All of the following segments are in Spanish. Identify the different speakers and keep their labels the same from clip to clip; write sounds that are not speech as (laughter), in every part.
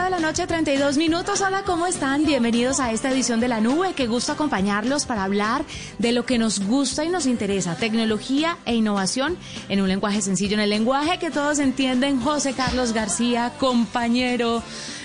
Speaker 1: 7 de la noche, 32 minutos. Hola, ¿cómo están? Bienvenidos a esta edición de La Nube. Qué gusto acompañarlos para hablar de lo que nos gusta y nos interesa, tecnología e innovación en un lenguaje sencillo, en el lenguaje que todos entienden. José Carlos García, compañero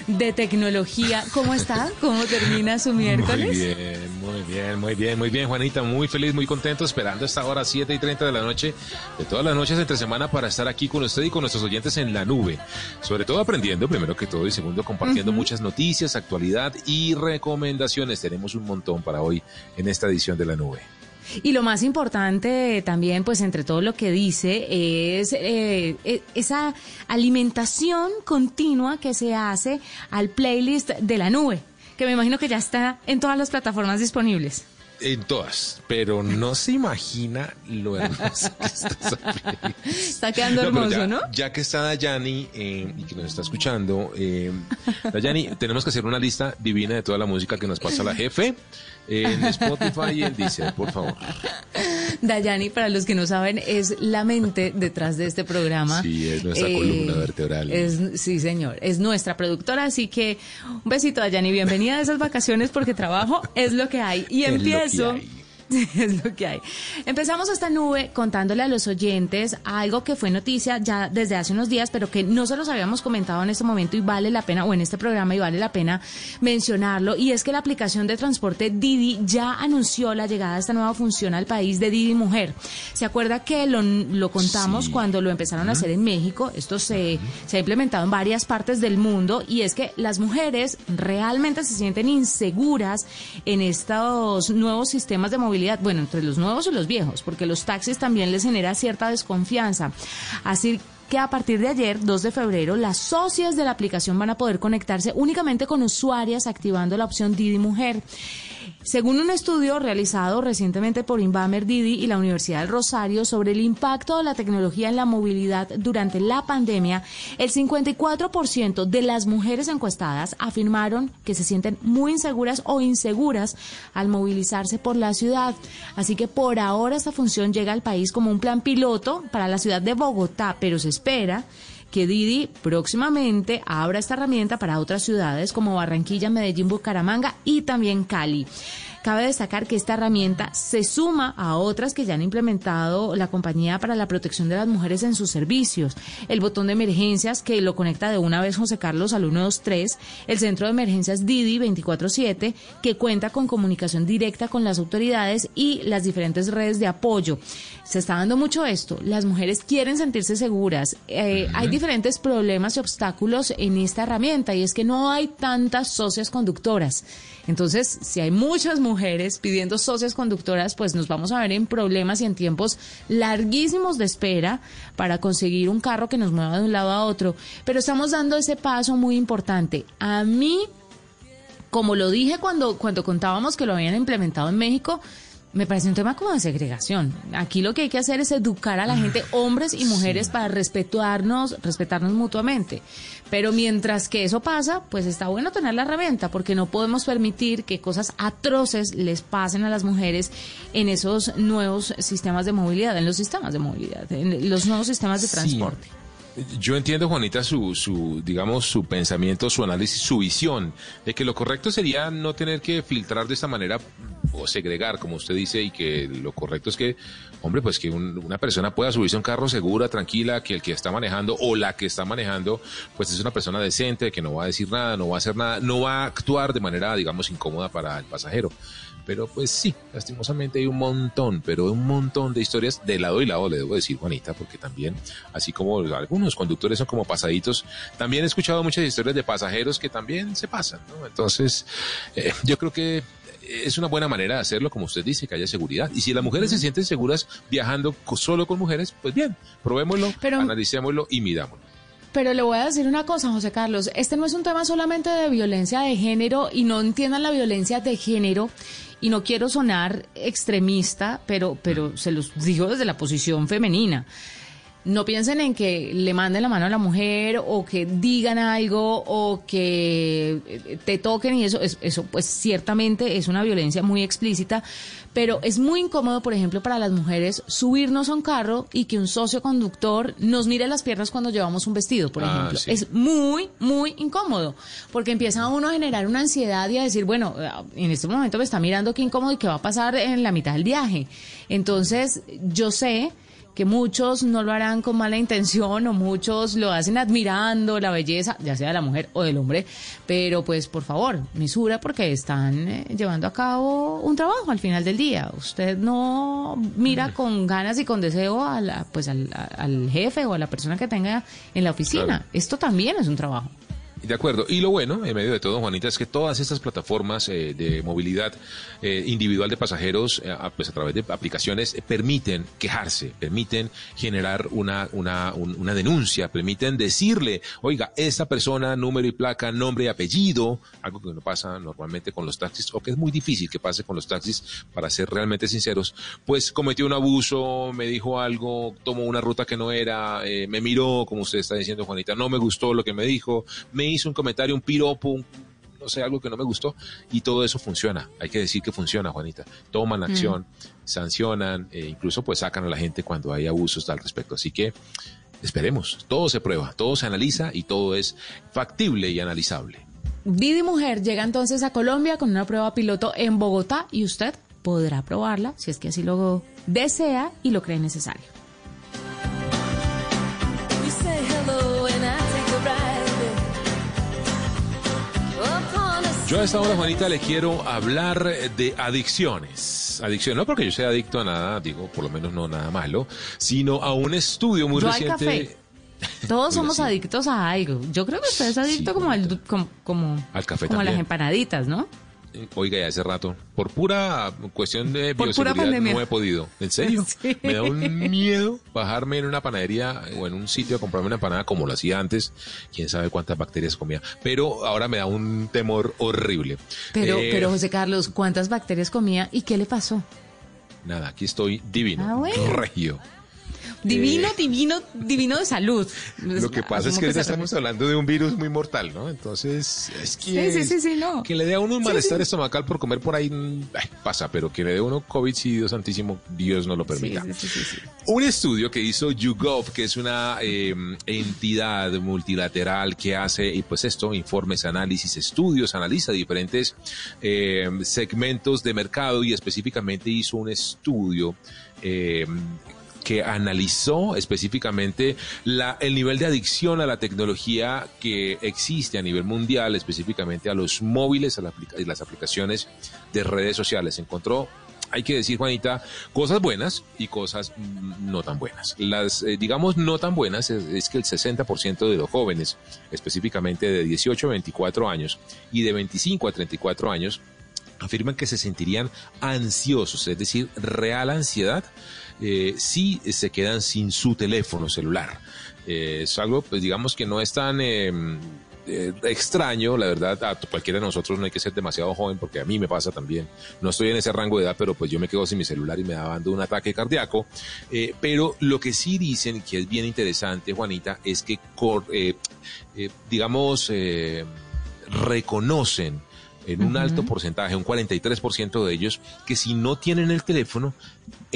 Speaker 1: de tecnología. ¿Cómo está? ¿Cómo termina su miércoles?
Speaker 2: Muy bien, muy bien, muy bien, muy bien, Juanita. Muy feliz, muy contento, esperando esta hora 7 y 30 de la noche, de todas las noches entre semana, para estar aquí con usted y con nuestros oyentes en la nube. Sobre todo aprendiendo, primero que todo, y segundo, compartiendo muchas noticias, actualidad y recomendaciones. Tenemos un montón para hoy en esta edición de la nube.
Speaker 1: Y lo más importante también, pues entre todo lo que dice, es eh, e- esa alimentación continua que se hace al playlist de la nube, que me imagino que ya está en todas las plataformas disponibles.
Speaker 2: En todas, pero no se imagina lo hermoso que está.
Speaker 1: Está quedando
Speaker 2: No,
Speaker 1: hermoso,
Speaker 2: ya,
Speaker 1: ¿no?
Speaker 2: Ya que está Dayani eh, y que nos está escuchando, eh, Dayani, tenemos que hacer una lista divina de toda la música que nos pasa la jefe en Spotify y en Deezer, por favor.
Speaker 1: Dayani, para los que no saben, es la mente detrás de este programa. Eh,
Speaker 2: Sí, es nuestra columna vertebral.
Speaker 1: es- sí, señor, es nuestra productora, así que un besito, Dayani, bienvenida a esas vacaciones porque trabajo es lo que hay. Y
Speaker 2: Es lo que
Speaker 1: empiezo...
Speaker 2: hay. (laughs)
Speaker 1: Es lo que hay. Empezamos esta nube contándole a los oyentes algo que fue noticia ya desde hace unos días, pero que no se los habíamos comentado en este momento y vale la pena, o en este programa y vale la pena mencionarlo, y es que la aplicación de transporte Didi ya anunció la llegada de esta nueva función al país de Didi Mujer. ¿Se acuerda que lo, lo contamos
Speaker 2: Sí.
Speaker 1: cuando lo empezaron a hacer en México? Esto se, se ha implementado en varias partes del mundo y es que las mujeres realmente se sienten inseguras en estos nuevos sistemas de movilidad, bueno, entre los nuevos y los viejos, porque los taxis también les genera cierta desconfianza. Así que a partir de ayer, 2 de febrero, las socias de la aplicación van a poder conectarse únicamente con usuarias activando la opción Didi Mujer. Según un estudio realizado recientemente por Inbamer Didi y la Universidad del Rosario sobre el impacto de la tecnología en la movilidad durante la pandemia, el 54% de las mujeres encuestadas afirmaron que se sienten muy inseguras o inseguras al movilizarse por la ciudad. Así que por ahora esta función llega al país como un plan piloto para la ciudad de Bogotá, pero se espera que Didi próximamente abra esta herramienta para otras ciudades como Barranquilla, Medellín, Bucaramanga y también Cali. Cabe destacar que esta herramienta se suma a otras que ya han implementado la compañía para la protección de las mujeres en sus servicios. El botón de emergencias que lo conecta de una vez José Carlos al 123, el centro de emergencias Didi 24/7 que cuenta con comunicación directa con las autoridades y las diferentes redes de apoyo. Se está dando mucho esto. Las mujeres quieren sentirse seguras. Eh, Hay diferentes problemas y obstáculos en esta herramienta y es que no hay tantas socias conductoras. Entonces, si hay muchas mujeres pidiendo socias conductoras, pues nos vamos a ver en problemas y en tiempos larguísimos de espera para conseguir un carro que nos mueva de un lado a otro. Pero estamos dando ese paso muy importante. A mí como lo dije cuando, cuando contábamos que lo habían implementado en México, me parece un tema como de segregación. Aquí lo que hay que hacer es educar a la gente, hombres y mujeres, para respetarnos, respetarnos mutuamente. Pero mientras que eso pasa, pues está bueno tener la herramienta, porque no podemos permitir que cosas atroces les pasen a las mujeres en esos nuevos sistemas de movilidad, en los sistemas de movilidad, en los nuevos sistemas de
Speaker 2: Sí. Yo entiendo, Juanita, su, su, digamos, su pensamiento, su análisis, su visión, de que lo correcto sería no tener que filtrar de esta manera o segregar, como usted dice, y que lo correcto es que, hombre, pues que un- una persona pueda subirse a un carro segura, tranquila, que el que está manejando o la que está manejando, pues es una persona decente, que no va a decir nada, no va a hacer nada, no va a actuar de manera, digamos, incómoda para el pasajero. Pero pues sí, lastimosamente hay un montón, pero un montón de historias de lado y lado, le debo decir, Juanita, porque también, así como algunos conductores son como pasaditos, también he escuchado muchas historias de pasajeros que también se pasan, ¿no? Entonces, eh, yo creo que es una buena manera de hacerlo, como usted dice, que haya seguridad. Y si las mujeres se sienten seguras viajando solo con mujeres, pues bien, probémoslo,
Speaker 1: Pero-
Speaker 2: analicémoslo y midámoslo.
Speaker 1: Pero le voy a decir una cosa, José Carlos, este no es un tema solamente de violencia de género y no entiendan la violencia de género y no quiero sonar extremista, pero, pero se los digo desde la posición femenina. No piensen en que le manden la mano a la mujer o que digan algo o que eh, te toquen y eso, es- eso pues ciertamente es una violencia muy explícita, pero es muy incómodo, por ejemplo, para las mujeres subirnos a un carro y que un socio conductor nos mire las piernas cuando llevamos un vestido, por
Speaker 2: Ah,
Speaker 1: ejemplo.
Speaker 2: sí.
Speaker 1: Es muy, muy incómodo, porque empieza uno a generar una ansiedad y a decir, bueno, eh, en este momento me está mirando qué incómodo y qué va a pasar en la mitad del viaje. Entonces, yo sé que muchos no lo harán con mala intención o muchos lo hacen admirando la belleza, ya sea de la mujer o del hombre, pero pues por favor, mesura porque están eh, llevando a cabo un trabajo al final del día. Usted no mira con ganas y con deseo a la, pues al, jefe o a la persona que tenga en la oficina.
Speaker 2: Claro.
Speaker 1: Esto también es un trabajo.
Speaker 2: De acuerdo. Y lo bueno, en medio de todo, Juanita, es que todas estas plataformas eh, de movilidad eh, individual de pasajeros, eh, pues a través de aplicaciones, eh, permiten quejarse, permiten generar una, una, un- una denuncia, permiten decirle, oiga, esta persona, número y placa, nombre y apellido, algo que no pasa normalmente con los taxis, o que es muy difícil que pase con los taxis, para ser realmente sinceros, pues cometió un abuso, me dijo algo, tomó una ruta que no era, me miró, como usted está diciendo, Juanita, no me gustó lo que me dijo, me hizo un comentario, un piropo, un- no sé, algo que no me gustó, y todo eso funciona. Hay que decir que funciona, Juanita. Toman acción, sancionan, e incluso pues sacan a la gente cuando hay abusos al respecto. Así que esperemos, todo se prueba, todo se analiza y todo es factible y analizable.
Speaker 1: Didi Mujer llega entonces a Colombia con una prueba piloto en Bogotá y usted podrá probarla si es que así lo desea y lo cree necesario.
Speaker 2: Yo a esta hora, Juanita, le quiero hablar de adicciones. Adicciones, no porque yo sea adicto a nada, digo, por lo menos no nada malo, sino a un estudio muy
Speaker 1: Yo al
Speaker 2: reciente.
Speaker 1: café. Todos somos adictos a algo. Yo creo que usted es adicto
Speaker 2: Sí,
Speaker 1: como, al, como, como,
Speaker 2: Al café
Speaker 1: como a las empanaditas, ¿no?
Speaker 2: Oiga, ya hace rato, por pura cuestión de
Speaker 1: Por
Speaker 2: bioseguridad no he podido. ¿En serio? (laughs)
Speaker 1: Sí.
Speaker 2: Me da un miedo bajarme en una panadería o en un sitio a comprarme una empanada como lo hacía antes. Quién sabe cuántas bacterias comía. Pero ahora me da un temor horrible.
Speaker 1: Pero,
Speaker 2: Eh,
Speaker 1: pero José Carlos, ¿cuántas bacterias comía y qué le pasó?
Speaker 2: Nada, aquí estoy divino,
Speaker 1: Ah, bueno.
Speaker 2: regio.
Speaker 1: Divino, divino, divino de salud.
Speaker 2: Eh, Lo que pasa es que ahorita estamos hablando de un virus muy mortal, ¿no? Entonces, es que...
Speaker 1: Sí, sí, sí, no.
Speaker 2: Que le dé a uno un malestar estomacal por comer por ahí, mm, ay, pasa, pero que le dé a uno COVID, sí, Dios santísimo, Dios no lo permita.
Speaker 1: sí, sí, sí, sí.
Speaker 2: Un estudio que hizo YouGov, que es una eh, entidad multilateral que hace, y pues esto, informes, análisis, estudios, analiza diferentes eh, segmentos de mercado y específicamente hizo un estudio eh, que analizó específicamente la, el nivel de adicción a la tecnología que existe a nivel mundial, específicamente a los móviles, a y las aplicaciones de redes sociales. Encontró hay que decir, Juanita, cosas buenas y cosas mm, no tan buenas. Las, eh, digamos, no tan buenas es, es que el 60% de los jóvenes, específicamente de 18 a 24 años y de 25 a 34 años, afirman que se sentirían ansiosos, es decir, real ansiedad, eh, si se quedan sin su teléfono celular. Eh, es algo, pues digamos que no es tan eh, eh, extraño, la verdad, a cualquiera de nosotros no hay que ser demasiado joven porque a mí me pasa también. No estoy en ese rango de edad, pero pues yo me quedo sin mi celular y me da dando un ataque cardíaco. Eh, pero lo que sí dicen, que es bien interesante, Juanita, es que, eh, digamos, reconocen en un alto porcentaje, un 43% de ellos, que si no tienen el teléfono,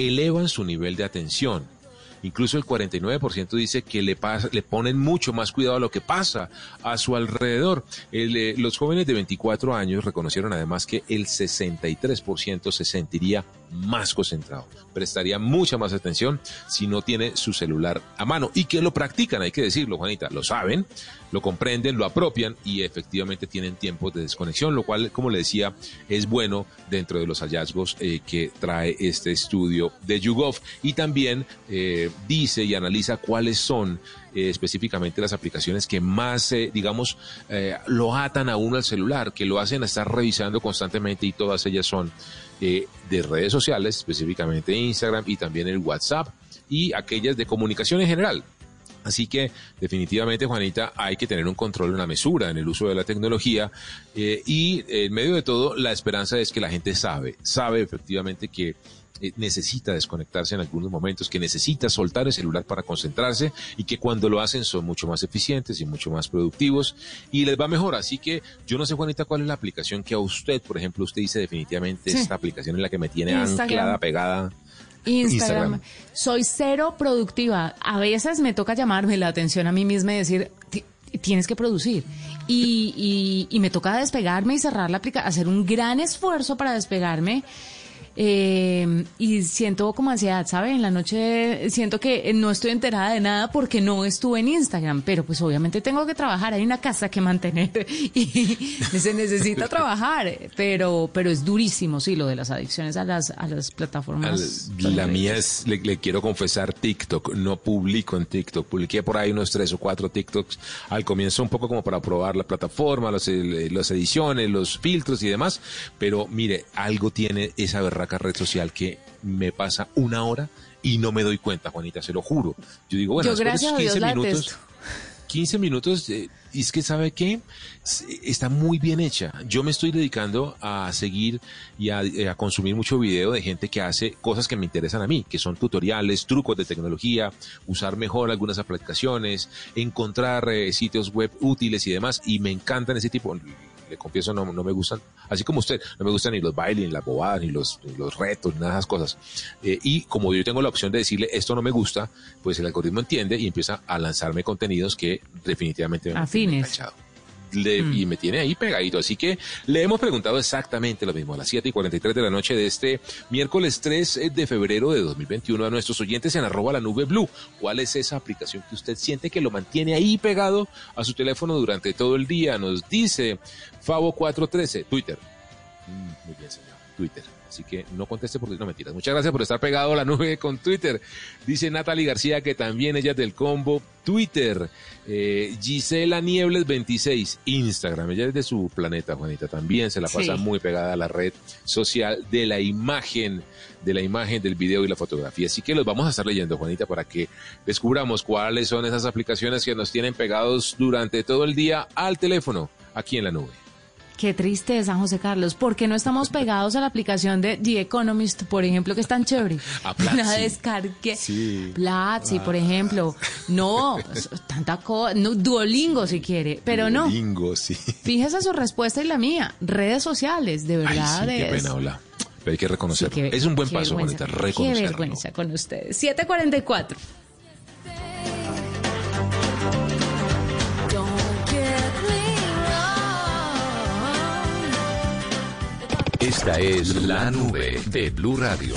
Speaker 2: elevan su nivel de atención. Incluso el 49% dice que le, pasa, le ponen mucho más cuidado a lo que pasa a su alrededor. El, eh, los jóvenes de 24 años reconocieron además que el 63% se sentiría más concentrado, prestaría mucha más atención si no tiene su celular a mano y que lo practican, hay que decirlo, Juanita, lo saben, lo comprenden, lo apropian y efectivamente tienen tiempos de desconexión, lo cual, como le decía, es bueno dentro de los hallazgos eh, que trae este estudio de YouGov y también eh, dice y analiza cuáles son eh, específicamente las aplicaciones que más, eh, digamos, eh, lo atan a uno al celular, que lo hacen a estar revisando constantemente y todas ellas son de redes sociales, específicamente Instagram y también el WhatsApp y aquellas de comunicación en general. Así que definitivamente, Juanita, hay que tener un control, una mesura en el uso de la tecnología y en medio de todo, la esperanza es que la gente sabe, sabe efectivamente que necesita desconectarse en algunos momentos, que necesita soltar el celular para concentrarse y que cuando lo hacen son mucho más eficientes y mucho más productivos y les va mejor. Así que yo no sé, Juanita, cuál es la aplicación que a usted, por ejemplo, usted dice definitivamente
Speaker 1: Sí.
Speaker 2: esta aplicación es la que me tiene
Speaker 1: Instagram.
Speaker 2: anclada, pegada.
Speaker 1: Instagram.
Speaker 2: Instagram.
Speaker 1: Soy cero productiva. A veces me toca llamarme la atención a mí misma y decir, "Ti- tienes que producir. Y, y- y me toca despegarme y cerrar la aplicación, hacer un gran esfuerzo para despegarme. Eh, y siento como ansiedad, ¿sabe? En la noche siento que no estoy enterada de nada porque no estuve en Instagram, pero pues obviamente tengo que trabajar, hay una casa que mantener (laughs) y se necesita trabajar, pero pero es durísimo, sí, lo de las adicciones a las a las plataformas.
Speaker 2: Al- la mía es, le, le quiero confesar, TikTok. No publico en TikTok. Publiqué por ahí unos tres o cuatro TikToks al comienzo, un poco como para probar la plataforma, el- las ediciones, los filtros y demás. Pero mire, algo tiene esa red social que me pasa una hora y no me doy cuenta, Juanita, se lo juro. Yo digo, bueno,
Speaker 1: Yo, gracias
Speaker 2: esos
Speaker 1: a Dios,
Speaker 2: 15
Speaker 1: la
Speaker 2: minutos.
Speaker 1: detesto.
Speaker 2: 15 minutos, eh, y es que sabe qué, S- está muy bien hecha. Yo me estoy dedicando a seguir y a, eh, a consumir mucho video de gente que hace cosas que me interesan a mí, que son tutoriales, trucos de tecnología, usar mejor algunas aplicaciones, encontrar eh, sitios web útiles y demás, y me encantan ese tipo. Le confieso, no, no me gustan, así como usted, no me gustan ni los bailes, ni las bobadas, ni los, ni los retos, ni nada de esas cosas. Eh, y como yo tengo la opción de decirle esto no me gusta, pues el algoritmo entiende y empieza a lanzarme contenidos que definitivamente me
Speaker 1: Afines.
Speaker 2: enganchado. Le- Y me tiene ahí pegadito. Así que le hemos preguntado exactamente lo mismo a las 7 y 43 de la noche de este miércoles 3 de febrero de 2021 a nuestros oyentes en arroba la nube blue. ¿Cuál es esa aplicación que usted siente que lo mantiene ahí pegado a su teléfono durante todo el día? Nos dice Favo413, Twitter. Mm, Muy bien, señor. Twitter. Así que no conteste porque no mentiras. Muchas gracias por estar pegado a la nube con Twitter. Dice Natalie García que también ella es del combo Twitter. Eh, Gisela Niebles 26, Instagram. Ella es de su planeta, Juanita. También se la pasa
Speaker 1: Sí.
Speaker 2: muy pegada a la red social de la imagen, de la imagen, del video y la fotografía. Así que los vamos a estar leyendo, Juanita, para que descubramos cuáles son esas aplicaciones que nos tienen pegados durante todo el día al teléfono, aquí en la nube.
Speaker 1: Qué tristeza, José Carlos. ¿Por qué no estamos pegados a la aplicación de The Economist, por ejemplo, que es tan chévere?
Speaker 2: A Platzi.
Speaker 1: Una descargue.
Speaker 2: Sí.
Speaker 1: Platzi, por ejemplo. No, tanta cosa. No, Duolingo si quiere, pero no.
Speaker 2: Duolingo, sí.
Speaker 1: Fíjese su respuesta y la mía. Redes sociales, de
Speaker 2: Ay,
Speaker 1: verdad.
Speaker 2: sí, qué pena habla. Pero hay que
Speaker 1: Sí,
Speaker 2: reconocerlo.
Speaker 1: qué-
Speaker 2: es un buen
Speaker 1: qué
Speaker 2: paso, Juanita,
Speaker 1: Qué
Speaker 2: reconocerlo.
Speaker 1: vergüenza con ustedes. 744.
Speaker 3: Esta es la nube de Blue Radio.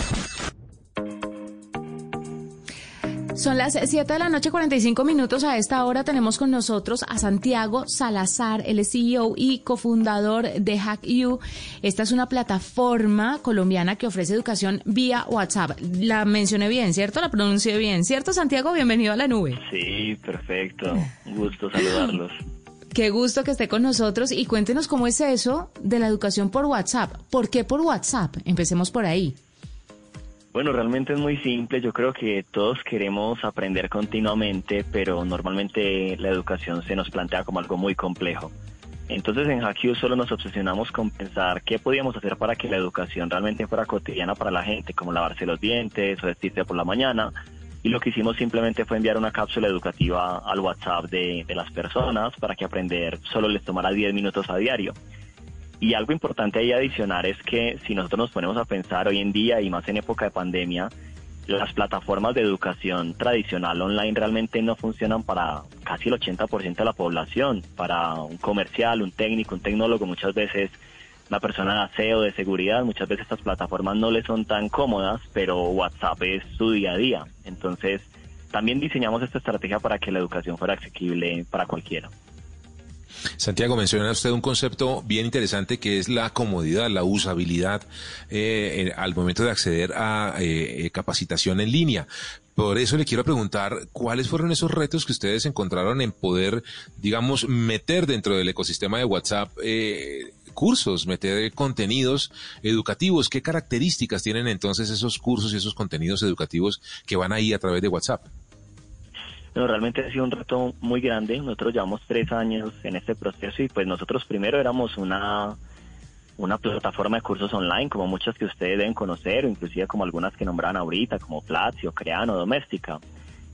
Speaker 1: Son las 7 de la noche, 45 minutos. A esta hora tenemos con nosotros a Santiago Salazar, el CEO y cofundador de HackU. Esta es una plataforma colombiana que ofrece educación vía WhatsApp. La mencioné bien, ¿cierto? La pronuncié bien, ¿cierto, Santiago? Bienvenido a la nube.
Speaker 4: Sí, perfecto. Un gusto saludarlos.
Speaker 1: Qué gusto que esté con nosotros y cuéntenos cómo es eso de la educación por WhatsApp. ¿Por qué por WhatsApp? Empecemos por ahí.
Speaker 4: Bueno, realmente es muy simple. Yo creo que todos queremos aprender continuamente, pero normalmente la educación se nos plantea como algo muy complejo. Entonces en HackU solo nos obsesionamos con pensar qué podíamos hacer para que la educación realmente fuera cotidiana para la gente, como lavarse los dientes o vestirse por la mañana. Y lo que hicimos simplemente fue enviar una cápsula educativa al WhatsApp de, de las personas para que aprender solo les tomara 10 minutos a diario. Y algo importante ahí adicionar es que si nosotros nos ponemos a pensar hoy en día y más en época de pandemia, las plataformas de educación tradicional online realmente no funcionan para casi el 80% de la población. Para un comercial, un técnico, un tecnólogo, muchas veces una persona de aseo, de seguridad, muchas veces estas plataformas no le son tan cómodas, pero WhatsApp es su día a día. Entonces, también diseñamos esta estrategia para que la educación fuera asequible para cualquiera.
Speaker 2: Santiago, menciona usted un concepto bien interesante que es la comodidad, la usabilidad eh, al momento de acceder a eh, capacitación en línea. Por eso le quiero preguntar cuáles fueron esos retos que ustedes encontraron en poder, digamos, meter dentro del ecosistema de WhatsApp eh, cursos, meter contenidos educativos. ¿Qué características tienen entonces esos cursos y esos contenidos educativos que van ahí a través de WhatsApp?
Speaker 4: No, realmente ha sido un reto muy grande. Nosotros llevamos tres años en este proceso y pues nosotros primero éramos una, una plataforma de cursos online, como muchas que ustedes deben conocer, inclusive como algunas que nombraban ahorita, como Platzi o Creano, Doméstica.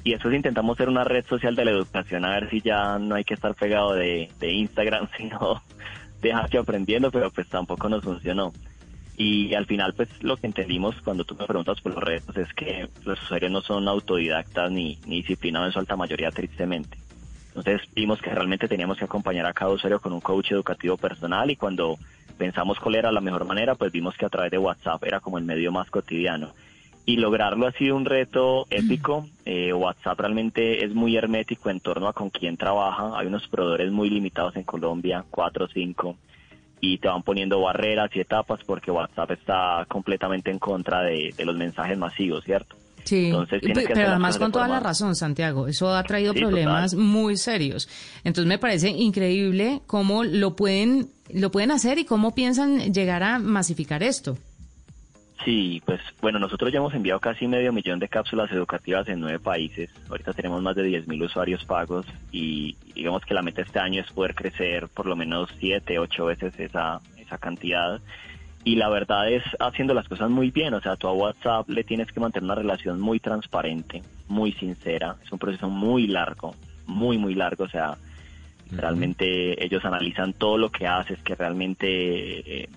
Speaker 4: Y después intentamos ser una red social de la educación, a ver si ya no hay que estar pegado de, de Instagram, (laughs) sino dejarse aprendiendo, pero pues tampoco nos funcionó. Y al final, pues lo que entendimos cuando tú me preguntas por los retos es que los usuarios no son autodidactas ni, ni disciplinados en su alta mayoría, tristemente. Entonces vimos que realmente teníamos que acompañar a cada usuario con un coach educativo personal y cuando pensamos cuál era la mejor manera, pues vimos que a través de WhatsApp era como el medio más cotidiano. Y lograrlo ha sido un reto épico. Eh, WhatsApp realmente es muy hermético en torno a con quién trabaja. Hay unos proveedores muy limitados en Colombia, cuatro o cinco y te van poniendo barreras y etapas porque WhatsApp está completamente en contra de, los mensajes masivos, ¿cierto?
Speaker 1: Sí, Entonces, pero además con toda la razón, Santiago, eso ha traído problemas muy serios. Entonces me parece increíble cómo lo pueden, lo pueden hacer y cómo piensan llegar a masificar esto.
Speaker 4: Sí, pues bueno, nosotros ya hemos enviado casi medio millón de cápsulas educativas en nueve países. Ahorita tenemos más de 10.000 usuarios pagos y digamos que la meta este año es poder crecer por lo menos siete, ocho veces esa, esa cantidad. Y la verdad es haciendo las cosas muy bien, o sea, tú a WhatsApp le tienes que mantener una relación muy transparente, muy sincera. Es un proceso muy largo, muy, muy largo, o sea, realmente ellos analizan todo lo que haces, que realmente... Eh,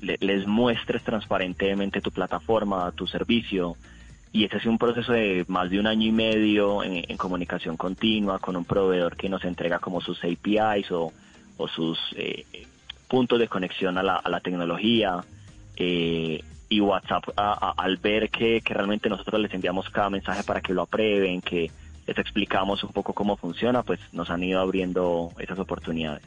Speaker 4: les muestres transparentemente tu plataforma, tu servicio. Y ese es un proceso de más de un año y medio en, comunicación continua con un proveedor que nos entrega como sus APIs o, sus eh, puntos de conexión a la, tecnología. Eh, y WhatsApp, al ver que, que realmente nosotros les enviamos cada mensaje para que lo aprueben, que les explicamos un poco cómo funciona, pues nos han ido abriendo esas oportunidades.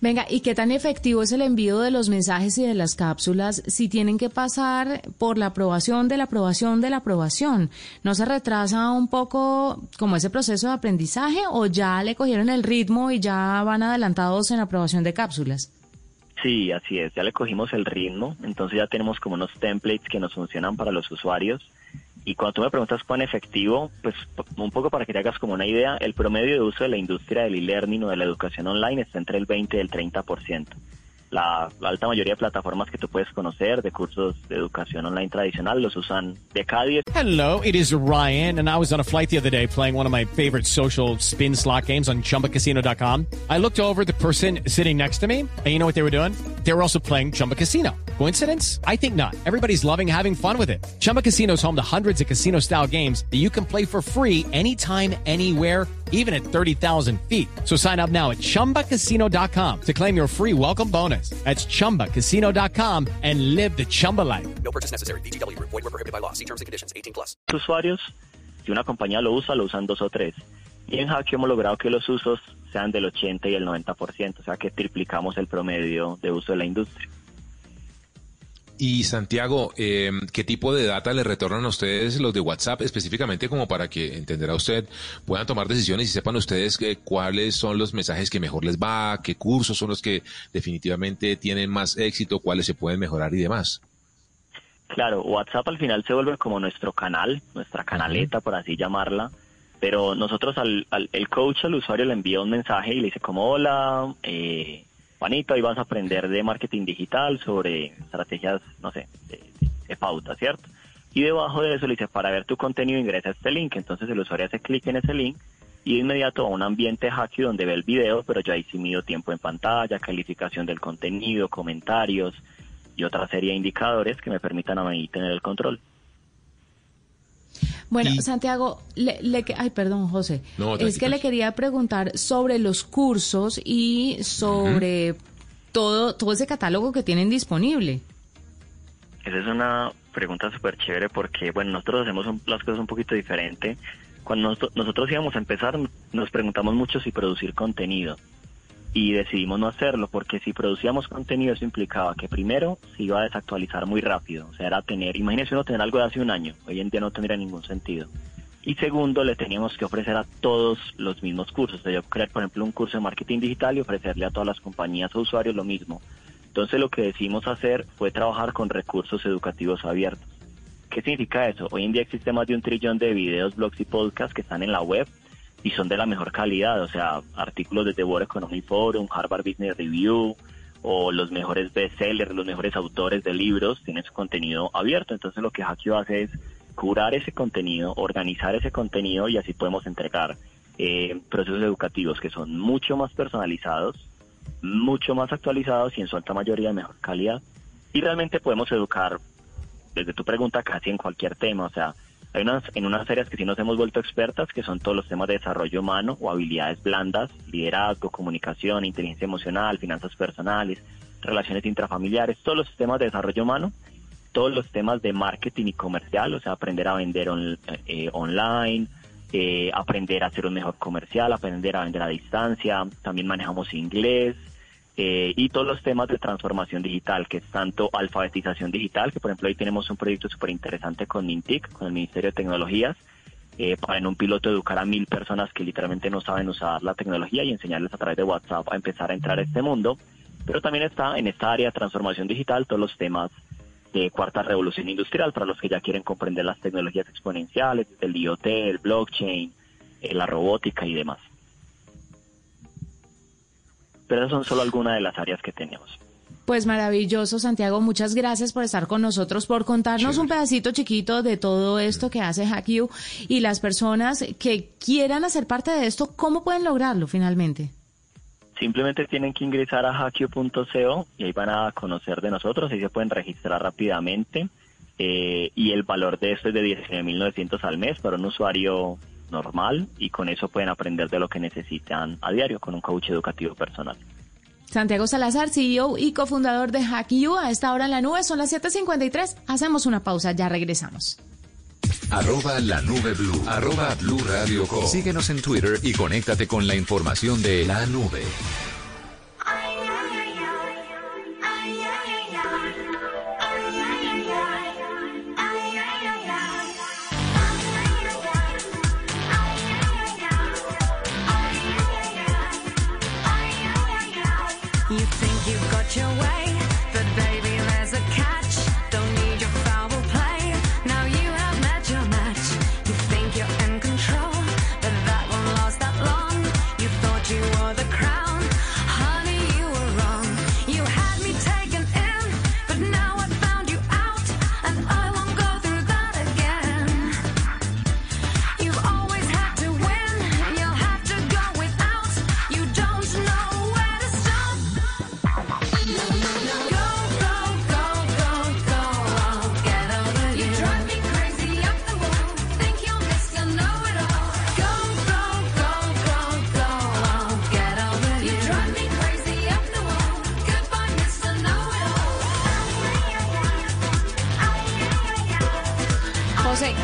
Speaker 1: Venga, ¿y qué tan efectivo es el envío de los mensajes y de las cápsulas si tienen que pasar por la aprobación de la aprobación de la aprobación? ¿No se retrasa un poco como ese proceso de aprendizaje o ya le cogieron el ritmo y ya van adelantados en aprobación de cápsulas?
Speaker 4: Sí, así es, ya le cogimos el ritmo, entonces ya tenemos como unos templates que nos funcionan para los usuarios y cuando tú me preguntas cuán efectivo, pues un poco para que te hagas como una idea, el promedio de uso de la industria del e-learning o de la educación online está entre el 20 y el 30% la, alta mayoría de plataformas que tú puedes conocer de cursos de educación online tradicional los usan de cada 10.
Speaker 5: Hello, it is Ryan, and I was on a flight the other day playing one of my favorite social spin slot games on chumbacasino.com. I looked over the person sitting next to me, and you know what they were doing? They were also playing Chumba Casino. Coincidence? I think not. Everybody's loving having fun with it. Chumba Casino is home to hundreds of casino style games that you can play for free anytime, anywhere even at 30,000 feet. So sign up now at ChumbaCasino.com to claim your free welcome bonus. That's ChumbaCasino.com and live the Chumba life. No purchase necessary. BGW. Void were prohibited by law. See terms and conditions.
Speaker 4: 18 plus. Usuarios, si una compañía lo usa, lo usan dos o tres. Y en Hack hemos logrado que los usos sean del 80 y el 90%, o sea que triplicamos el promedio de uso de la industria.
Speaker 2: Y Santiago, eh, ¿qué tipo de data le retornan a ustedes los de WhatsApp específicamente como para que, entenderá usted, puedan tomar decisiones y sepan ustedes eh, cuáles son los mensajes que mejor les va, qué cursos son los que definitivamente tienen más éxito, cuáles se pueden mejorar y demás?
Speaker 4: Claro, WhatsApp al final se vuelve como nuestro canal, nuestra canaleta, por así llamarla, pero nosotros al, al, el coach al usuario le envía un mensaje y le dice como hola, eh, Ahí vas a aprender de marketing digital sobre estrategias, no sé, de, pauta, ¿cierto? Y debajo de eso le dice, para ver tu contenido ingresa este link. Entonces el usuario hace clic en ese link y de inmediato a un ambiente hacky donde ve el video, pero ya mido tiempo en pantalla, calificación del contenido, comentarios y otra serie de indicadores que me permitan a mí tener el control.
Speaker 1: Bueno,
Speaker 2: Y-
Speaker 1: Santiago, le, le que- ay, perdón, José.
Speaker 2: No,
Speaker 1: es que le quería preguntar sobre los cursos y sobre todo, todo ese catálogo que tienen disponible.
Speaker 4: Esa es una pregunta súper chévere porque, bueno, nosotros hacemos un- las cosas un poquito diferente. Cuando nos- nosotros íbamos a empezar, nos preguntamos mucho si producir contenido y decidimos no hacerlo porque si producíamos contenido eso implicaba que primero se iba a desactualizar muy rápido, o sea, era tener, imagínense uno tener algo de hace un año, hoy en día no tendría ningún sentido. Y segundo, le teníamos que ofrecer a todos los mismos cursos. O sea, yo crear, por ejemplo, un curso de marketing digital y ofrecerle a todas las compañías o usuarios lo mismo. Entonces lo que decidimos hacer fue trabajar con recursos educativos abiertos. ¿Qué significa eso? Hoy en día existe más de un trillón de videos, blogs y podcasts que están en la web y son de la mejor calidad, o sea, artículos de The World Economy Forum, Harvard Business Review o los mejores bestsellers, los mejores autores de libros tienen su contenido abierto. Entonces lo que Hackio hace es curar ese contenido, organizar ese contenido y así podemos entregar eh, procesos educativos que son mucho más personalizados, mucho más actualizados y en su alta mayoría de mejor calidad. Y realmente podemos educar, desde tu pregunta, casi en cualquier tema. O sea, hay unas, en unas áreas que sí nos hemos vuelto expertas, que son todos los temas de desarrollo humano o habilidades blandas, liderazgo, comunicación, inteligencia emocional, finanzas personales, relaciones intrafamiliares, todos los temas de desarrollo humano todos los temas de marketing y comercial, o sea, aprender a vender on- eh, online, eh, aprender a hacer un mejor comercial, aprender a vender a distancia, también manejamos inglés eh, y todos los temas de transformación digital, que es tanto alfabetización digital, que por ejemplo hoy tenemos un proyecto súper interesante con Mintic, con el Ministerio de Tecnologías, eh, para en un piloto educar a mil personas que literalmente no saben usar la tecnología y enseñarles a través de WhatsApp a empezar a entrar a este mundo. Pero también está en esta área de transformación digital todos los temas de cuarta revolución industrial para los que ya quieren comprender las tecnologías exponenciales, el IoT, el blockchain, eh, la robótica y demás. Pero esas son solo algunas de las áreas que tenemos.
Speaker 1: Pues maravilloso, Santiago. Muchas gracias por estar con nosotros, por contarnos un pedacito chiquito de todo esto que hace HackU y las personas que quieran hacer parte de esto, ¿cómo pueden lograrlo finalmente?
Speaker 4: Simplemente tienen que ingresar a hackio.co y ahí van a conocer de nosotros, ahí se pueden registrar rápidamente. eh, y el valor de esto es de 19.900 al mes para un usuario normal y con eso pueden aprender de lo que necesitan a diario con un coach educativo personal.
Speaker 1: Santiago Salazar, CEO y cofundador de HackU, a esta hora en la nube son las 7:53. Hacemos una pausa, ya regresamos.
Speaker 3: Arroba la nube blue. Arroba blue radio com. Síguenos en Twitter y conéctate con la información de la nube.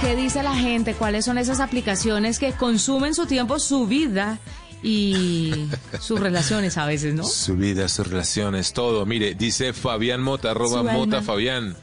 Speaker 1: ¿Qué dice la gente? ¿Cuáles son esas aplicaciones que consumen su tiempo, su vida y sus (laughs) relaciones a veces, no?
Speaker 2: Su vida, sus relaciones, todo. Mire, dice Fabián Mota, arroba. Mota Fabián.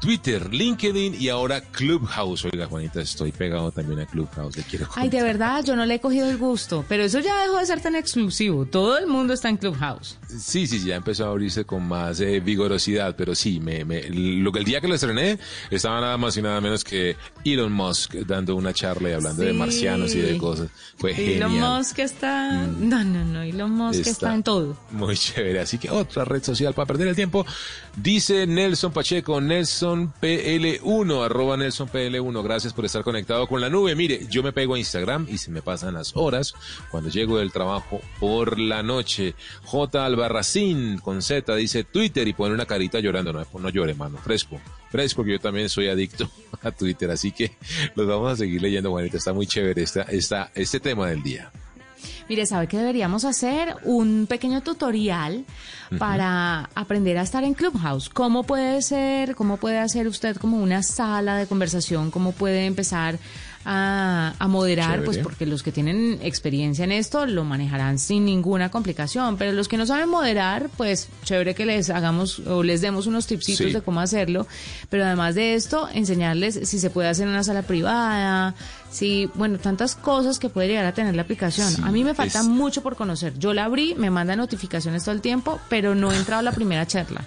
Speaker 2: Twitter, LinkedIn y ahora Clubhouse. Oiga, Juanita, estoy pegado también a Clubhouse. Le quiero
Speaker 1: Ay, de verdad, yo no le he cogido el gusto, pero eso ya dejó de ser tan exclusivo. Todo el mundo está en Clubhouse.
Speaker 2: Sí, sí, ya empezó a abrirse con más eh, vigorosidad, pero sí, me, me- lo que el día que lo estrené estaba nada más y nada menos que Elon Musk dando una charla y hablando de marcianos y de cosas. Fue
Speaker 1: Elon
Speaker 2: genial. Mm.
Speaker 1: Musk está... No, no, no, Elon Musk está, en todo.
Speaker 2: Muy chévere. Así que otra red social para perder el tiempo. Dice Nelson Pacheco, Nelson Nelson PL1, arroba Nelson PL1. Gracias por estar conectado con la nube. Mire, yo me pego a Instagram y se me pasan las horas cuando llego del trabajo por la noche. J. Albarracín con Z dice Twitter y pone una carita llorando. No, no llore, mano, fresco. Fresco, que yo también soy adicto (laughs) a Twitter, así que (laughs) los vamos a seguir leyendo, Juanita. Está muy chévere esta, esta, este tema del día.
Speaker 1: Mire, ¿sabe qué deberíamos hacer? Un pequeño tutorial para aprender a estar en Clubhouse. ¿Cómo puede ser, cómo puede hacer usted como una sala de conversación? ¿Cómo puede empezar a, a moderar? Pues porque los que tienen experiencia en esto lo manejarán sin ninguna complicación, pero los que no saben moderar, pues chévere que les hagamos o les demos unos tipsitos
Speaker 2: Sí.
Speaker 1: de cómo hacerlo, pero además de esto, enseñarles si se puede hacer en una sala privada, si, bueno, tantas cosas que puede llegar a tener la aplicación.
Speaker 2: Sí,
Speaker 1: a mí me falta
Speaker 2: es-
Speaker 1: mucho por conocer. Yo la abrí, me manda notificaciones todo el tiempo, pero no he entrado a la primera charla.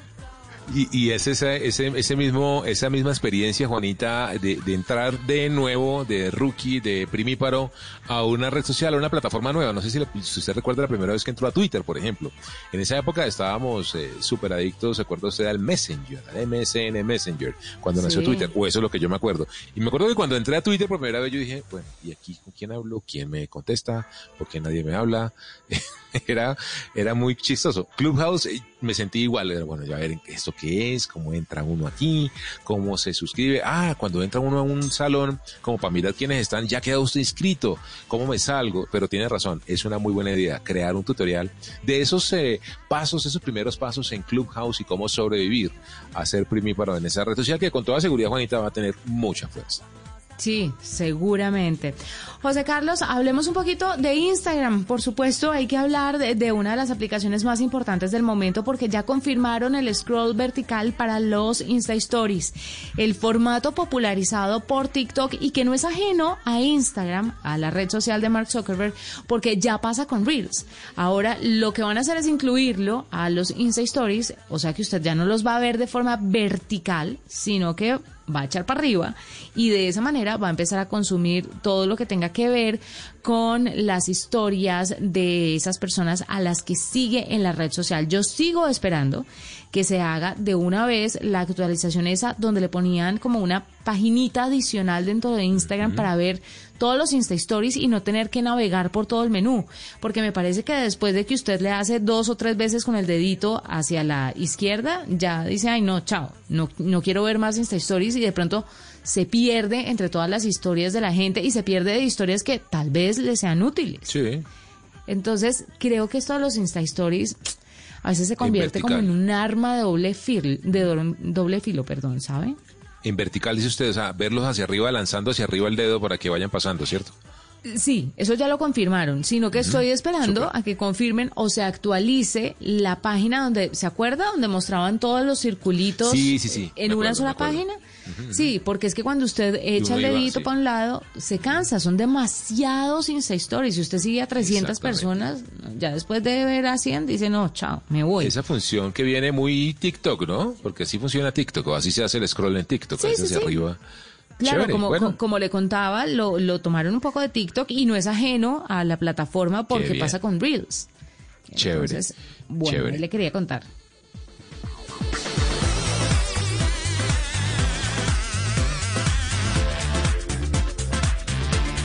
Speaker 2: Y, y es esa, ese, ese mismo, esa misma experiencia, Juanita, de, de entrar de nuevo, de rookie, de primíparo, a una red social, a una plataforma nueva. No sé si, le- si usted recuerda la primera vez que entró a Twitter, por ejemplo. En esa época estábamos eh, súper adictos, ¿se acuerda usted al Messenger, al MSN Messenger, cuando nació. Twitter? O eso es lo que yo me acuerdo. Y me acuerdo que cuando entré a Twitter por primera vez, yo dije, bueno, ¿y aquí con quién hablo? ¿Quién me contesta? ¿Por qué nadie me habla? (laughs) (laughs) era, era muy chistoso. Clubhouse, eh, me sentí igual. Era, bueno, ya ver esto qué es, cómo entra uno aquí, cómo se suscribe. Ah, cuando entra uno a un salón, como para mirar quiénes están, ya queda usted inscrito, cómo me salgo. Pero tiene razón, es una muy buena idea crear un tutorial de esos eh, pasos, esos primeros pasos en Clubhouse y cómo sobrevivir a ser primíparo en esa red social que con toda seguridad, Juanita, va a tener mucha fuerza.
Speaker 1: Sí, seguramente. José Carlos, hablemos un poquito de Instagram. Por supuesto, hay que hablar de, una de las aplicaciones más importantes del momento porque ya confirmaron el scroll vertical para los Insta Stories, el formato popularizado por TikTok y que no es ajeno a Instagram, a la red social de Mark Zuckerberg, porque ya pasa con Reels. Ahora, lo que van a hacer es incluirlo a los Insta Stories, o sea que usted ya no los va a ver de forma vertical, sino que va a echar para arriba y de esa manera va a empezar a consumir todo lo que tenga que ver con las historias de esas personas a las que sigue en la red social. Yo sigo esperando que se haga de una vez la actualización esa donde le ponían como una paginita adicional dentro de Instagram para ver todos los Insta Stories y no tener que navegar por todo el menú, porque me parece que después de que usted le hace dos o tres veces con el dedito hacia la izquierda, ya dice, ay no, chao, no, no quiero ver más Insta Stories y de pronto se pierde entre todas las historias de la gente y se pierde de historias que tal vez le sean útiles.
Speaker 2: Sí.
Speaker 1: Entonces, creo que esto de los Insta Stories a veces se convierte como en un arma de doble filo, de do- doble filo, perdón, ¿sabe?
Speaker 2: En vertical, dice usted, o sea, verlos hacia arriba, lanzando hacia arriba el dedo para que vayan pasando, ¿cierto?
Speaker 1: Sí, eso ya lo confirmaron, sino que estoy esperando a que confirmen o se actualice la página donde, ¿se acuerda? Donde mostraban todos los circulitos
Speaker 2: Sí, sí, sí,
Speaker 1: en
Speaker 2: me
Speaker 1: una
Speaker 2: acuerdo,
Speaker 1: sola página. Sí, porque es que cuando usted echa el dedito para un lado, se cansa, son demasiados Insta Stories. Si usted sigue a 300
Speaker 2: Exactamente.
Speaker 1: personas, ya después de ver a 100, dice, no, chao, me voy.
Speaker 2: Esa función que viene muy TikTok, ¿no? Porque así funciona TikTok, o así se hace el scroll en TikTok, hacia arriba.
Speaker 1: Claro,
Speaker 2: Chévere,
Speaker 1: como,
Speaker 2: bueno.
Speaker 1: como le contaba, lo, lo tomaron un poco de TikTok y no es ajeno a la plataforma porque pasa con Reels.
Speaker 2: Chévere.
Speaker 1: Entonces, bueno,
Speaker 2: Chévere.
Speaker 1: le quería contar.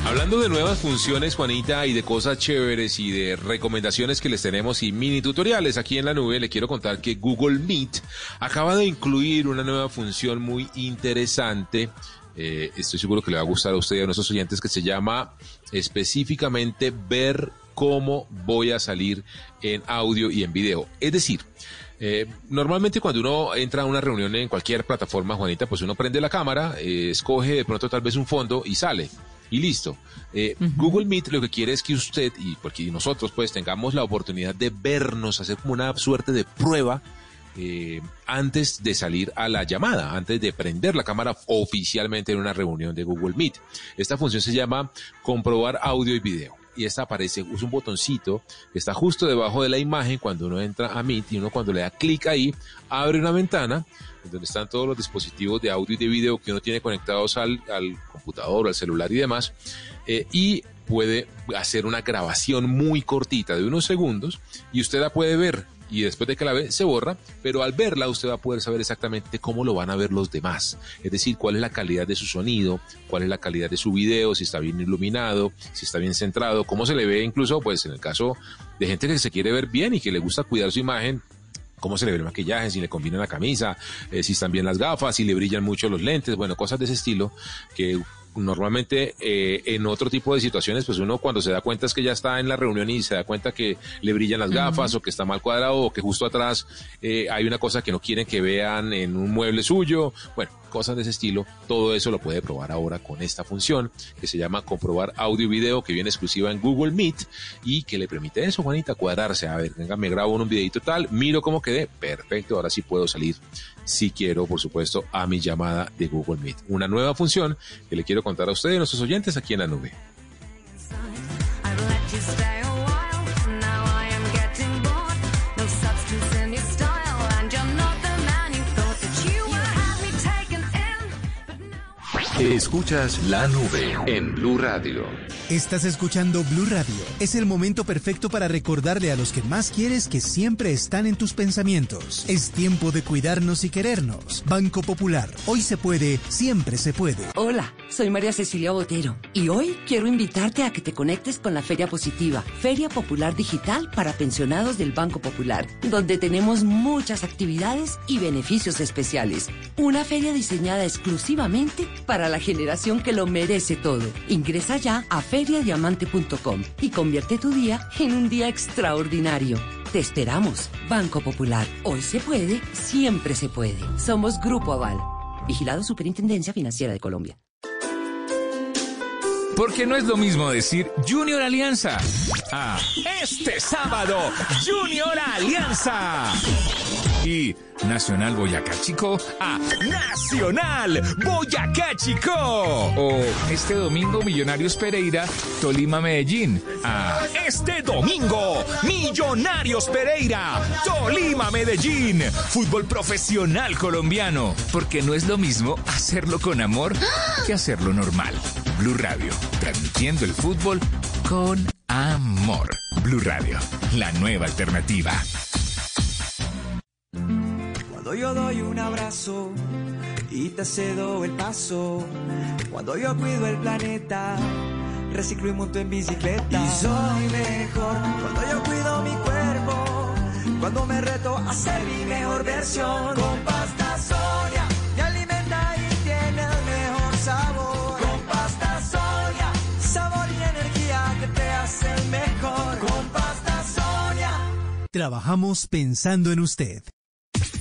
Speaker 2: Hablando de nuevas funciones, Juanita, y de cosas chéveres y de recomendaciones que les tenemos y mini tutoriales aquí en la nube, le quiero contar que Google Meet acaba de incluir una nueva función muy interesante. Eh, estoy seguro que le va a gustar a usted y a nuestros oyentes que se llama específicamente ver cómo voy a salir en audio y en video. Es decir, eh, normalmente cuando uno entra a una reunión en cualquier plataforma, Juanita, pues uno prende la cámara, eh, escoge de pronto tal vez un fondo y sale. Y listo. Eh, Google Meet lo que quiere es que usted y porque nosotros pues tengamos la oportunidad de vernos, hacer como una suerte de prueba eh, antes de salir a la llamada, antes de prender la cámara oficialmente en una reunión de Google Meet. Esta función se llama comprobar audio y video. Y esta aparece, usa un botoncito que está justo debajo de la imagen cuando uno entra a Meet y uno cuando le da clic ahí, abre una ventana en donde están todos los dispositivos de audio y de video que uno tiene conectados al, al computador, al celular y demás. Eh, y puede hacer una grabación muy cortita de unos segundos y usted la puede ver y después de que la ve se borra, pero al verla usted va a poder saber exactamente cómo lo van a ver los demás, es decir, cuál es la calidad de su sonido, cuál es la calidad de su video, si está bien iluminado, si está bien centrado, cómo se le ve incluso pues en el caso de gente que se quiere ver bien y que le gusta cuidar su imagen, cómo se le ve el maquillaje, si le combina la camisa, eh, si están bien las gafas, si le brillan mucho los lentes, bueno, cosas de ese estilo que normalmente eh, en otro tipo de situaciones, pues uno cuando se da cuenta es que ya está en la reunión y se da cuenta que le brillan las gafas o que está mal cuadrado o que justo atrás eh, hay una cosa que no quieren que vean en un mueble suyo. Bueno, cosas de ese estilo. Todo eso lo puede probar ahora con esta función que se llama comprobar audio y video que viene exclusiva en Google Meet y que le permite eso, Juanita, cuadrarse. A ver, venga, me grabo en un videito tal, miro cómo quedé. Perfecto, ahora sí puedo salir si quiero, por supuesto, a mi llamada de Google Meet. Una nueva función que le quiero contar a ustedes, nuestros oyentes, aquí en la nube.
Speaker 3: Escuchas la nube en Blue Radio.
Speaker 6: Estás escuchando Blue Radio. Es el momento perfecto para recordarle a los que más quieres que siempre están en tus pensamientos. Es tiempo de cuidarnos y querernos. Banco Popular. Hoy se puede, siempre se puede.
Speaker 7: Hola, soy María Cecilia Botero y hoy quiero invitarte a que te conectes con la Feria Positiva, Feria Popular Digital para pensionados del Banco Popular, donde tenemos muchas actividades y beneficios especiales. Una feria diseñada exclusivamente para la generación que lo merece todo. Ingresa ya a feriadiamante.com y convierte tu día en un día extraordinario. Te esperamos, Banco Popular. Hoy se puede, siempre se puede. Somos Grupo Aval. Vigilado Superintendencia Financiera de Colombia.
Speaker 8: Porque no es lo mismo decir Junior Alianza a este sábado Junior Alianza. Y Nacional Boyacá Chico a Nacional Boyacá Chico. O este domingo Millonarios Pereira, Tolima Medellín a este domingo Millonarios Pereira, Tolima Medellín. Fútbol profesional colombiano. Porque no es lo mismo hacerlo con amor que hacerlo normal. Blue Radio, transmitiendo el fútbol con amor. Blue Radio, la nueva alternativa.
Speaker 9: Cuando yo doy un abrazo y te cedo el paso, cuando yo cuido el planeta, reciclo y monto en bicicleta. Y soy mejor cuando yo cuido mi cuerpo, cuando me reto a ser mi mejor versión. Con pasta Sonia me alimenta y tiene el mejor sabor. Con pasta Sonia, sabor y energía que te hacen mejor. Con pasta Sonia.
Speaker 6: Trabajamos pensando en usted.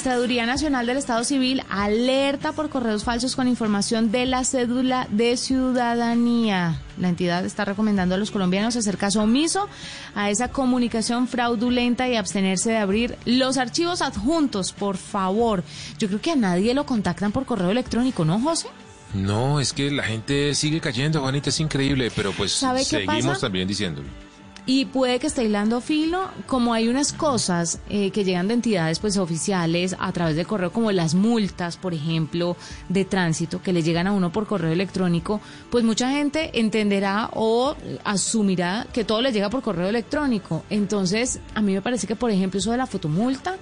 Speaker 1: Registraduría Nacional del Estado Civil alerta por correos falsos con información de la cédula de ciudadanía. La entidad está recomendando a los colombianos hacer caso omiso a esa comunicación fraudulenta y abstenerse de abrir los archivos adjuntos, por favor. Yo creo que a nadie lo contactan por correo electrónico, ¿no, José?
Speaker 2: No, es que la gente sigue cayendo, Juanita, es increíble, pero pues
Speaker 1: ¿Sabe qué
Speaker 2: seguimos
Speaker 1: pasa?
Speaker 2: también diciéndolo.
Speaker 1: Y puede que esté hilando filo, como hay unas cosas eh, que llegan de entidades pues oficiales a través de correo, como las multas, por ejemplo, de tránsito que le llegan a uno por correo electrónico, pues mucha gente entenderá o asumirá que todo le llega por correo electrónico. Entonces, a mí me parece que, por ejemplo, eso de la fotomulta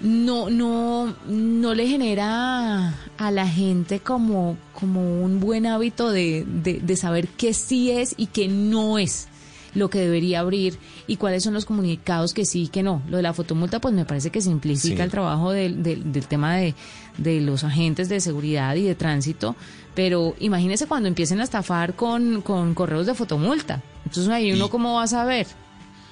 Speaker 1: no, no, no le genera a la gente como, como un buen hábito de, de, de saber qué sí es y qué no es. Lo que debería abrir y cuáles son los comunicados que sí y que no. Lo de la fotomulta, pues me parece que simplifica
Speaker 2: Sí.
Speaker 1: el trabajo del, del, del tema de, de los agentes de seguridad y de tránsito, pero imagínese cuando empiecen a estafar con, con correos de fotomulta. Entonces ahí uno cómo va a saber,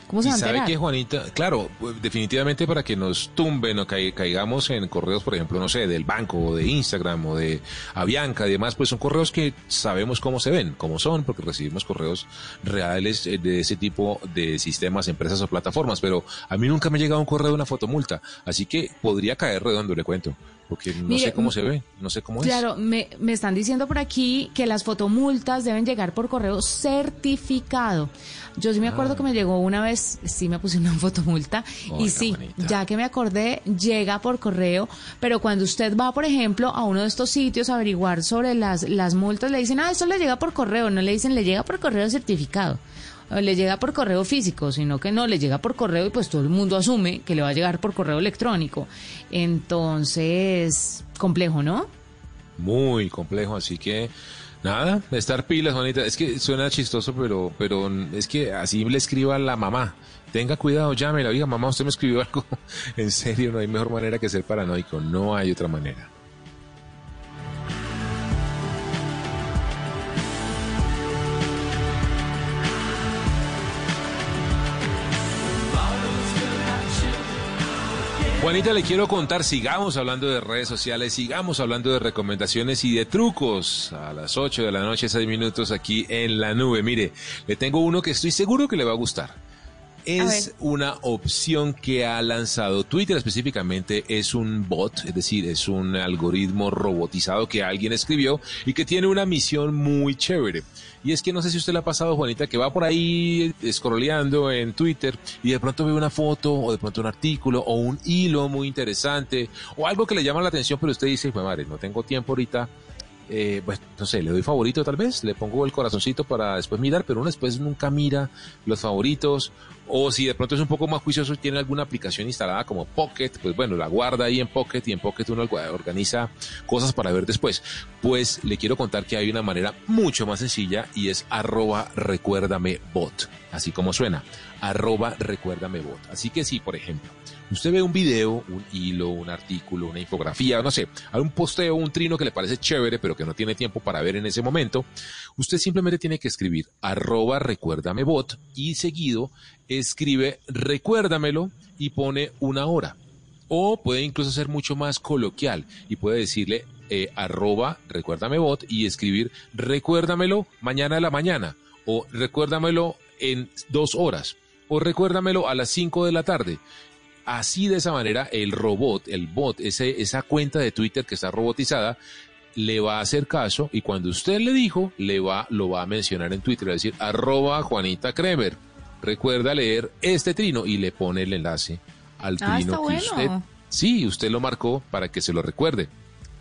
Speaker 1: cómo se
Speaker 2: Y sabe que Juanita, claro, pues, definitivamente para que nos tumben o cai- caigamos en correos, por ejemplo, no sé, del banco o de Instagram o de Avianca y demás, pues son correos que sabemos cómo se ven, cómo son, porque recibimos correos reales eh, de ese tipo de sistemas, empresas o plataformas, pero a mí nunca me ha llegado un correo de una fotomulta, así que podría caer redondo, le cuento, porque no
Speaker 1: Mire,
Speaker 2: sé cómo se ve, no sé cómo es.
Speaker 1: Claro, me, me están diciendo por aquí que las fotomultas deben llegar por correo certificado. Yo sí me acuerdo
Speaker 2: Ah.
Speaker 1: que me llegó una vez, sí me puse una (laughs) fotomulta y sí, ya que me acordé, llega por correo, pero cuando usted va, por ejemplo, a uno de estos sitios a averiguar sobre las, las multas, le dicen, ah, esto le llega por correo, no le dicen, le llega por correo certificado. O le llega por correo físico, sino que no, le llega por correo y pues todo el mundo asume que le va a llegar por correo electrónico. Entonces, complejo, ¿no?
Speaker 2: Muy complejo, así que nada, estar pilas, Juanita. Es que suena chistoso, pero, pero es que así le escriba a la mamá. Tenga cuidado, llámela, diga, mamá, usted me escribió algo. (laughs) en serio, no hay mejor manera que ser paranoico, no hay otra manera. Juanita, le quiero contar, sigamos hablando de redes sociales, sigamos hablando de recomendaciones y de trucos a las 8 de la noche, 6 minutos aquí en la nube. Mire, le tengo uno que estoy seguro que le va a gustar. Es una opción que ha lanzado Twitter específicamente, es un bot, es decir, es un algoritmo robotizado que alguien escribió y que tiene una misión muy chévere. Y es que no sé si usted le ha pasado, Juanita, que va por ahí scrolleando en Twitter y de pronto ve una foto o de pronto un artículo o un hilo muy interesante o algo que le llama la atención, pero usted dice, "Jue madre, no tengo tiempo ahorita. Eh, pues no sé, le doy favorito tal vez, le pongo el corazoncito para después mirar, pero uno después nunca mira los favoritos. O si de pronto es un poco más juicioso y tiene alguna aplicación instalada como Pocket, pues bueno, la guarda ahí en Pocket y en Pocket uno organiza cosas para ver después. Pues le quiero contar que hay una manera mucho más sencilla y es arroba recuérdame bot, así como suena, arroba recuérdame bot. Así que si, por ejemplo, usted ve un video, un hilo, un artículo, una infografía, no sé, un posteo, un trino que le parece chévere, pero que no tiene tiempo para ver en ese momento, usted simplemente tiene que escribir arroba recuérdame bot y seguido escribe recuérdamelo y pone una hora. O puede incluso ser mucho más coloquial y puede decirle eh, arroba recuérdame bot y escribir recuérdamelo mañana a la mañana o recuérdamelo en dos horas o recuérdamelo a las cinco de la tarde. Así de esa manera el robot, el bot, ese, esa cuenta de Twitter que está robotizada, le va a hacer caso y cuando usted le dijo, le va, lo va a mencionar en Twitter, a decir arroba Juanita Kremer. Recuerda leer este trino y le pone el enlace al
Speaker 1: Ah,
Speaker 2: trino
Speaker 1: está
Speaker 2: que
Speaker 1: bueno.
Speaker 2: usted, sí, usted lo marcó para que se lo recuerde.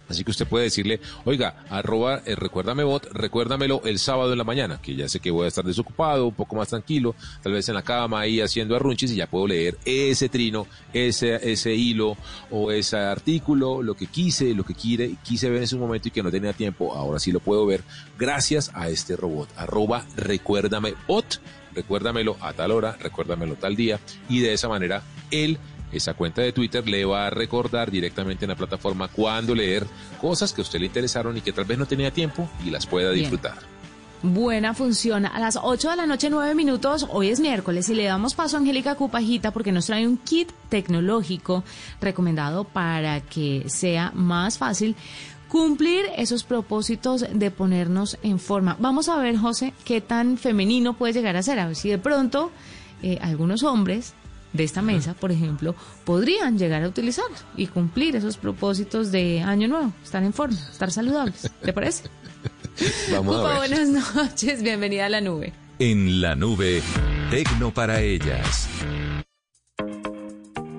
Speaker 2: Así que usted puede decirle, oiga, arroba, eh, recuérdame bot, recuérdamelo el sábado en la mañana, que ya sé que voy a estar desocupado, un poco más tranquilo, tal vez en la cama ahí haciendo arrunchis y ya puedo leer ese trino, ese, ese hilo o ese artículo, lo que quise, lo que quiere, quise ver en su momento y que no tenía tiempo, ahora sí lo puedo ver gracias a este robot, arroba, recuérdame bot, recuérdamelo a tal hora, recuérdamelo tal día y de esa manera él esa cuenta de Twitter le va a recordar directamente en la plataforma cuándo leer cosas que a usted le interesaron y que tal vez no tenía tiempo y las pueda
Speaker 1: Bien.
Speaker 2: disfrutar.
Speaker 1: Buena función. A las 8 de la noche, 9 minutos, hoy es miércoles y le damos paso a Angélica Cupajita porque nos trae un kit tecnológico recomendado para que sea más fácil cumplir esos propósitos de ponernos en forma. Vamos a ver, José, qué tan femenino puede llegar a ser. A ver si de pronto eh, algunos hombres de esta mesa, por ejemplo, podrían llegar a utilizar y cumplir esos propósitos de año nuevo, estar en forma, estar saludables. ¿Te parece? (laughs)
Speaker 2: Vamos a ver.
Speaker 1: buenas noches, bienvenida a la nube.
Speaker 3: En la nube, Tecno para ellas.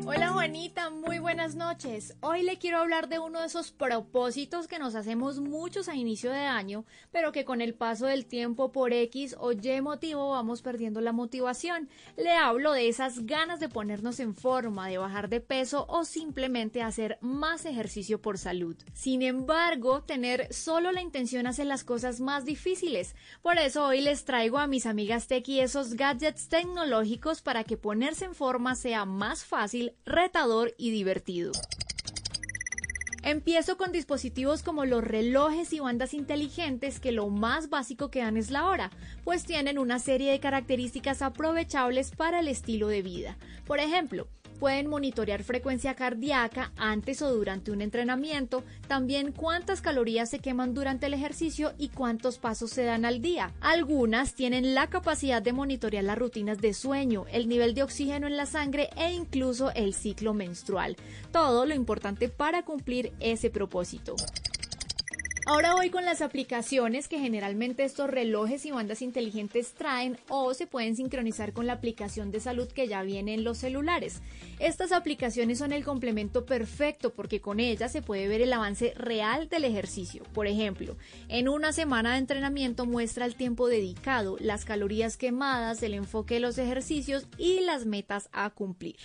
Speaker 10: Hola Juanita, muy buenas noches. Hoy le quiero hablar de uno de esos propósitos que nos hacemos muchos a inicio de año, pero que con el paso del tiempo por X o Y motivo vamos perdiendo la motivación. Le hablo de esas ganas de ponernos en forma, de bajar de peso o simplemente hacer más ejercicio por salud. Sin embargo, tener solo la intención hace las cosas más difíciles. Por eso hoy les traigo a mis amigas Tequi esos gadgets tecnológicos para que ponerse en forma sea más fácil, retador y divertido. Empiezo con dispositivos como los relojes y bandas inteligentes que lo más básico que dan es la hora, pues tienen una serie de características aprovechables para el estilo de vida. Por ejemplo, pueden monitorear frecuencia cardíaca antes o durante un entrenamiento, también cuántas calorías se queman durante el ejercicio y cuántos pasos se dan al día. Algunas tienen la capacidad de monitorear las rutinas de sueño, el nivel de oxígeno en la sangre e incluso el ciclo menstrual. Todo lo importante para cumplir ese propósito. Ahora voy con las aplicaciones que generalmente estos relojes y bandas inteligentes traen o se pueden sincronizar con la aplicación de salud que ya viene en los celulares. Estas aplicaciones son el complemento perfecto porque con ellas se puede ver el avance real del ejercicio. Por ejemplo, en una semana de entrenamiento muestra el tiempo dedicado, las calorías quemadas, el enfoque de los ejercicios y las metas a cumplir.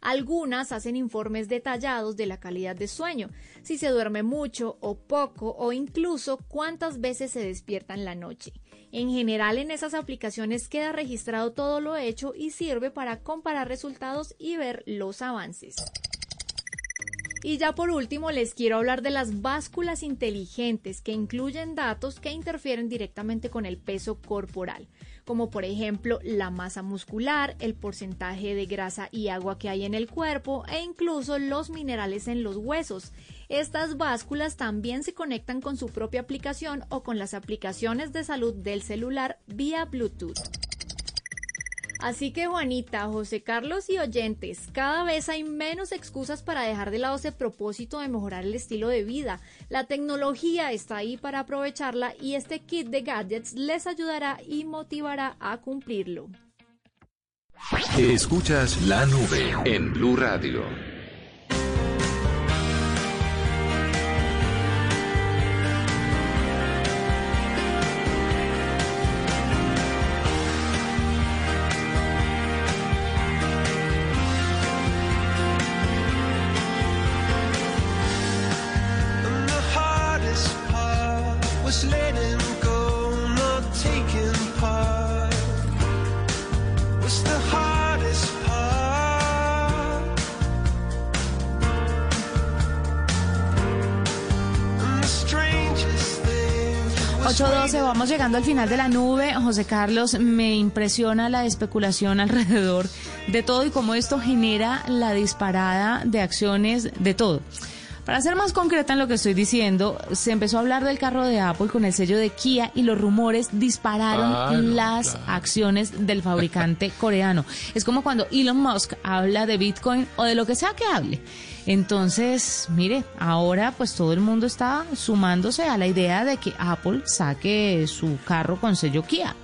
Speaker 10: Algunas hacen informes detallados de la calidad de sueño, si se duerme mucho o poco o incluso cuántas veces se despierta en la noche. En general en esas aplicaciones queda registrado todo lo hecho y sirve para comparar resultados y ver los avances. Y ya por último les quiero hablar de las básculas inteligentes que incluyen datos que interfieren directamente con el peso corporal como por ejemplo la masa muscular, el porcentaje de grasa y agua que hay en el cuerpo e incluso los minerales en los huesos. Estas básculas también se conectan con su propia aplicación o con las aplicaciones de salud del celular vía Bluetooth. Así que Juanita, José Carlos y oyentes, cada vez hay menos excusas para dejar de lado ese propósito de mejorar el estilo de vida. La tecnología está ahí para aprovecharla y este kit de gadgets les ayudará y motivará a cumplirlo.
Speaker 3: Escuchas la nube en Blue Radio.
Speaker 11: Was letting go, not taking part. Was the hardest part. And the strangest thing was
Speaker 1: 8.12, vamos llegando al final de la nube. José Carlos, me impresiona la especulación (laughs) alrededor de todo y cómo esto genera la disparada de acciones de todo. Para ser más concreta en lo que estoy diciendo, se empezó a hablar del carro de Apple con el sello de Kia y los rumores dispararon
Speaker 2: Ah, no,
Speaker 1: las
Speaker 2: claro.
Speaker 1: acciones del fabricante (laughs) coreano. Es como cuando Elon Musk habla de Bitcoin o de lo que sea que hable. Entonces, mire, ahora pues todo el mundo está sumándose a la idea de que Apple saque su carro con sello Kia.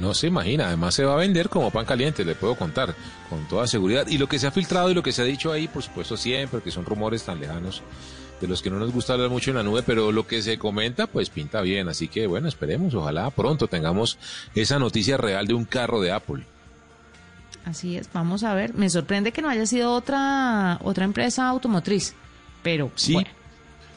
Speaker 2: No se imagina, además se va a vender como pan caliente, le puedo contar, con toda seguridad. Y lo que se ha filtrado y lo que se ha dicho ahí, por supuesto siempre, que son rumores tan lejanos, de los que no nos gusta hablar mucho en la nube, pero lo que se comenta, pues pinta bien. Así que bueno, esperemos, ojalá pronto tengamos esa noticia real de un carro de Apple.
Speaker 1: Así es, vamos a ver. Me sorprende que no haya sido otra otra empresa automotriz, pero
Speaker 2: Sí.
Speaker 1: bueno.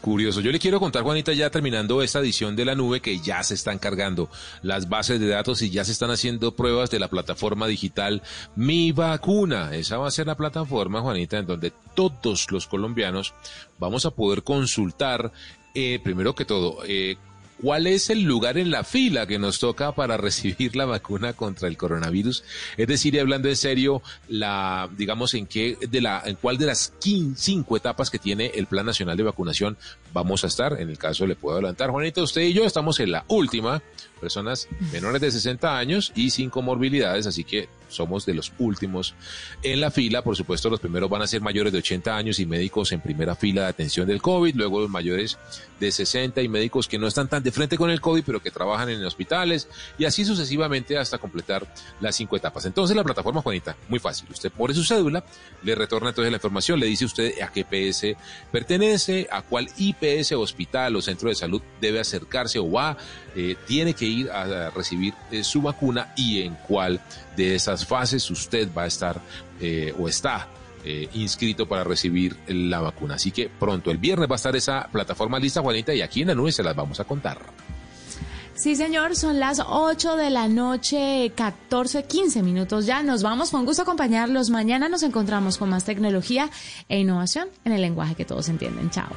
Speaker 2: Curioso. Yo le quiero contar, Juanita, ya terminando esta edición de la nube, que ya se están cargando las bases de datos y ya se están haciendo pruebas de la plataforma digital Mi Vacuna. Esa va a ser la plataforma, Juanita, en donde todos los colombianos vamos a poder consultar, eh, primero que todo, eh, ¿Cuál es el lugar en la fila que nos toca para recibir la vacuna contra el coronavirus? Es decir, hablando en serio, la, digamos, en qué, de la, en cuál de las quin- cinco etapas que tiene el Plan Nacional de Vacunación vamos a estar. En el caso le puedo adelantar, Juanita, usted y yo estamos en la última, personas menores de 60 años y sin comorbilidades, así que somos de los últimos en la fila. Por supuesto, los primeros van a ser mayores de 80 años y médicos en primera fila de atención del COVID, luego los mayores de 60 y médicos que no están tan de frente con el COVID, pero que trabajan en hospitales y así sucesivamente hasta completar las cinco etapas. Entonces la plataforma, Juanita, muy fácil. Usted pone su cédula, le retorna entonces la información, le dice usted a qué PS pertenece, a cuál IPS, hospital o centro de salud debe acercarse o va, eh, tiene que ir a, recibir eh, su vacuna y en cuál de esas fases usted va a estar eh, o está eh, inscrito para recibir la vacuna. Así que pronto, el viernes va a estar esa plataforma lista, Juanita, y aquí en la nube se las vamos a contar.
Speaker 1: Sí, señor, son las 8 de la noche, 14, 15 minutos ya. Nos vamos, con gusto acompañarlos. Mañana nos encontramos con más tecnología e innovación en el lenguaje que todos entienden. Chao.